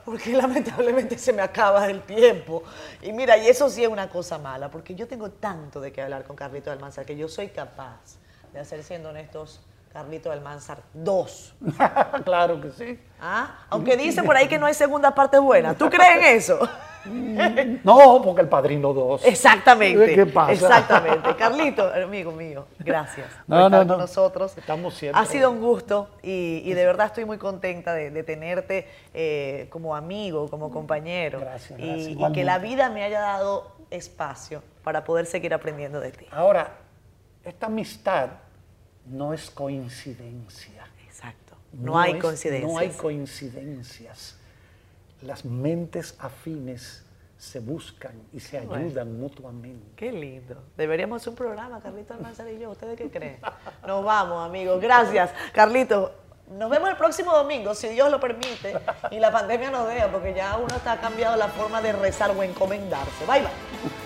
porque lamentablemente se me acaba el tiempo. Y mira, y eso sí es una cosa mala, porque yo tengo tanto de qué hablar con Carlito Almanzar que yo soy capaz de hacer, siendo honestos, Carlito Almanzar 2. claro que sí. ¿Ah? Aunque dice por ahí que no hay segunda parte buena. ¿Tú crees en eso? No, porque el padrino 2. Exactamente. ¿Qué pasa? Exactamente. Carlito, amigo mío, gracias por estar con nosotros. Estamos siempre. Ha sido un gusto y, de verdad estoy muy contenta de, tenerte eh, como amigo, como compañero. Gracias, Y, y que la vida me haya dado espacio para poder seguir aprendiendo de ti. Ahora, esta amistad no es coincidencia. Exacto. No, hay coincidencias. No hay coincidencias las mentes afines se buscan y se ayudan mutuamente. Qué lindo. Deberíamos hacer un programa, Carlito Almanzar y yo. ¿Ustedes qué creen? Nos vamos, amigos. Gracias, Carlito. Nos vemos el próximo domingo, si Dios lo permite y la pandemia nos deja, porque ya uno está cambiado la forma de rezar o encomendarse. Bye, bye.